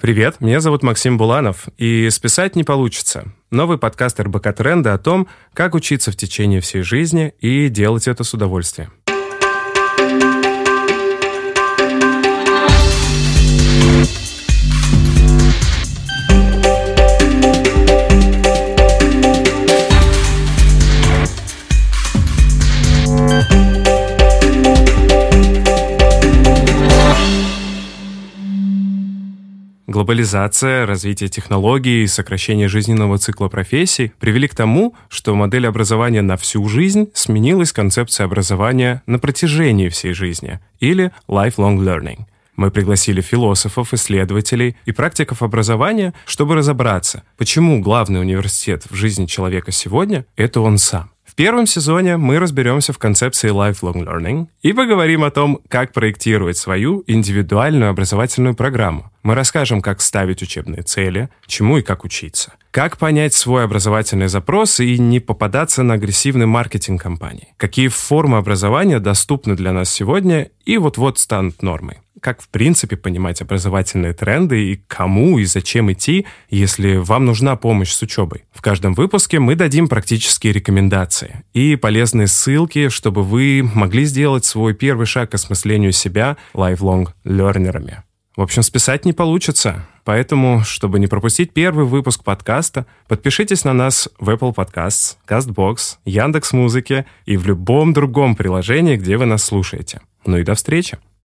Привет, меня зовут Максим Буланов, и «Списать не получится». Новый подкаст РБК Тренда о том, как учиться в течение всей жизни и делать это с удовольствием. Глобализация, развитие технологий и сокращение жизненного цикла профессий привели к тому, что модель образования на всю жизнь сменилась концепцией образования на протяжении всей жизни или lifelong learning. Мы пригласили философов, исследователей и практиков образования, чтобы разобраться, почему главный университет в жизни человека сегодня — это он сам. Первом сезоне мы разберемся в концепции lifelong learning и поговорим о том, как проектировать свою индивидуальную образовательную программу. Мы расскажем, как ставить учебные цели, чему и как учиться. Как понять свой образовательный запрос и не попадаться на агрессивный маркетинг компаний. Какие формы образования доступны для нас сегодня и вот-вот станут нормой как в принципе понимать образовательные тренды и кому и зачем идти, если вам нужна помощь с учебой. В каждом выпуске мы дадим практические рекомендации и полезные ссылки, чтобы вы могли сделать свой первый шаг к осмыслению себя lifelong learnerами. В общем, списать не получится. Поэтому, чтобы не пропустить первый выпуск подкаста, подпишитесь на нас в Apple Podcasts, CastBox, Яндекс.Музыке и в любом другом приложении, где вы нас слушаете. Ну и до встречи!